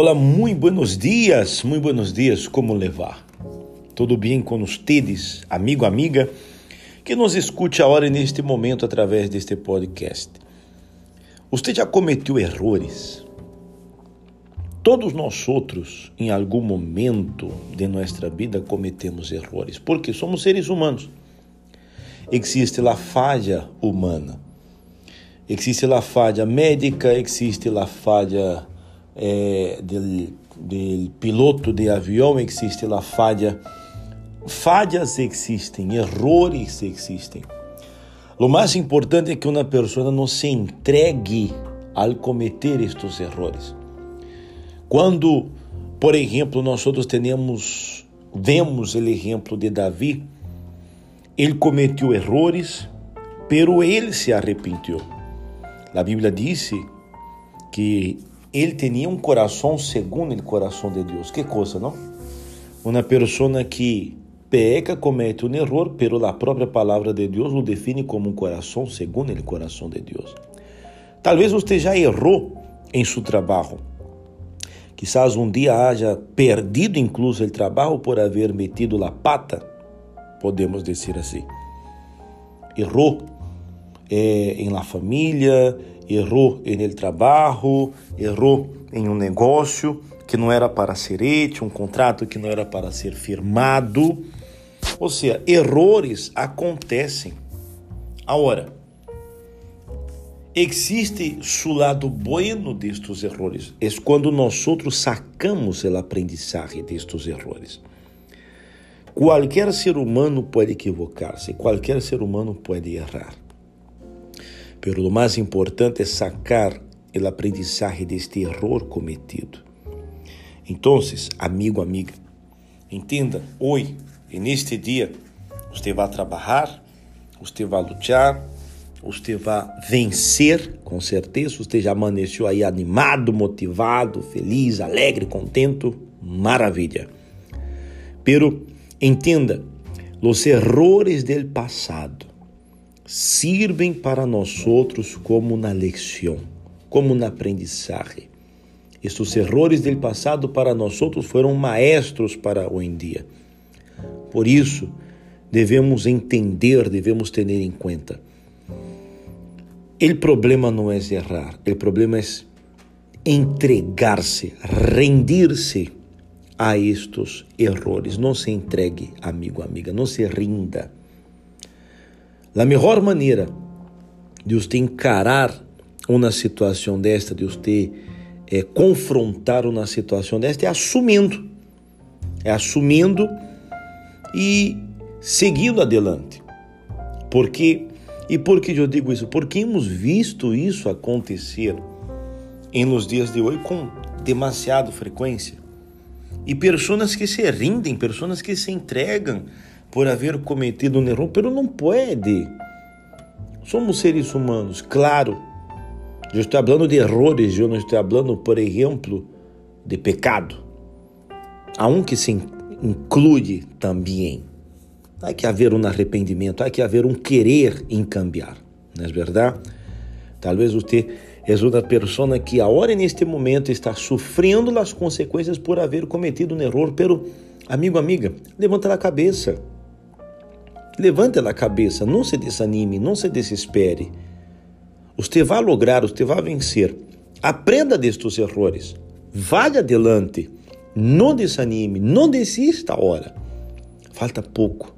Olá, muito buenos dias, muito buenos dias, como levar? Tudo bem com vocês, amigo, amiga, que nos escute agora neste momento através deste podcast? Você já cometeu erros? Todos nós outros, em algum momento de nossa vida, cometemos erros, porque somos seres humanos. Existe a falha humana, existe a falha médica, existe a falha eh, del, del piloto de avião, existe a falha. Falhas existem, errores existem. O mais importante é que uma pessoa não se entregue ao cometer estes erros. Quando, por exemplo, nós temos, vemos o exemplo de Davi, ele cometeu erros, pero ele se arrependeu. A Bíblia disse que ele tinha um coração segundo o coração de Deus. Que coisa, não? Uma pessoa que peca comete um erro, pero a própria palavra de Deus o define como um coração segundo o coração de Deus. Talvez você já errou em seu trabalho. Quizás um dia haja perdido incluso o trabalho por haver metido a pata, podemos dizer assim. Errou eh, em la família, errou el trabalho, errou em um negócio que não era para ser hecho, um contrato que não era para ser firmado. Ou seja, errores acontecem. Agora, existe o lado bueno destes errores. É quando nós outros sacamos o aprendizagem destes errores. Qualquer ser humano pode equivocar-se, qualquer ser humano pode errar. Pero o mais importante é sacar o aprendizagem deste erro cometido. Então, amigo, amiga, entenda, hoje, neste dia, você vai trabalhar, você vai lutar, você vai vencer, com certeza. Você já amanheceu aí animado, motivado, feliz, alegre, contento, maravilha. Pero entenda, os errores do passado sirvem para nós outros como uma lição, como um aprendizagem. Estes errores do passado para nós outros foram maestros para hoje em dia. Por isso, devemos entender, devemos ter em conta. O problema não é errar, o problema é entregar-se, rendir-se a estes errores. Não se entregue, amigo, amiga, não se rinda. A melhor maneira de você encarar uma situação desta, de você é, confrontar uma situação desta, é assumindo. É assumindo e seguindo adelante. Porque e por que eu digo isso? Porque hemos visto isso acontecer em nos dias de hoje com demasiada frequência. E pessoas que se rindem, pessoas que se entregam por haver cometido um erro, pero não pode. Somos seres humanos, claro. Eu estou falando de erros, eu não estou falando, por exemplo, de pecado. Há um que se inclui também. Há que haver um arrependimento, há que haver um querer em cambiar, não é verdade? Talvez você é uma pessoa que agora neste momento está sofrendo as consequências por haver cometido um erro, pero amigo, amiga, levanta a cabeça. Levante a cabeça, não se desanime, não se desespere. Você vai lograr, você vai vencer. Aprenda destes erros. Vá adelante. Não desanime, não desista agora. Falta pouco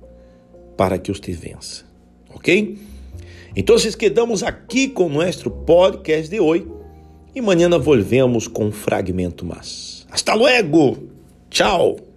para que você vença. Ok? Então, quedamos aqui com nosso podcast de hoje e amanhã volvemos com um fragmento mais. Hasta luego! Tchau!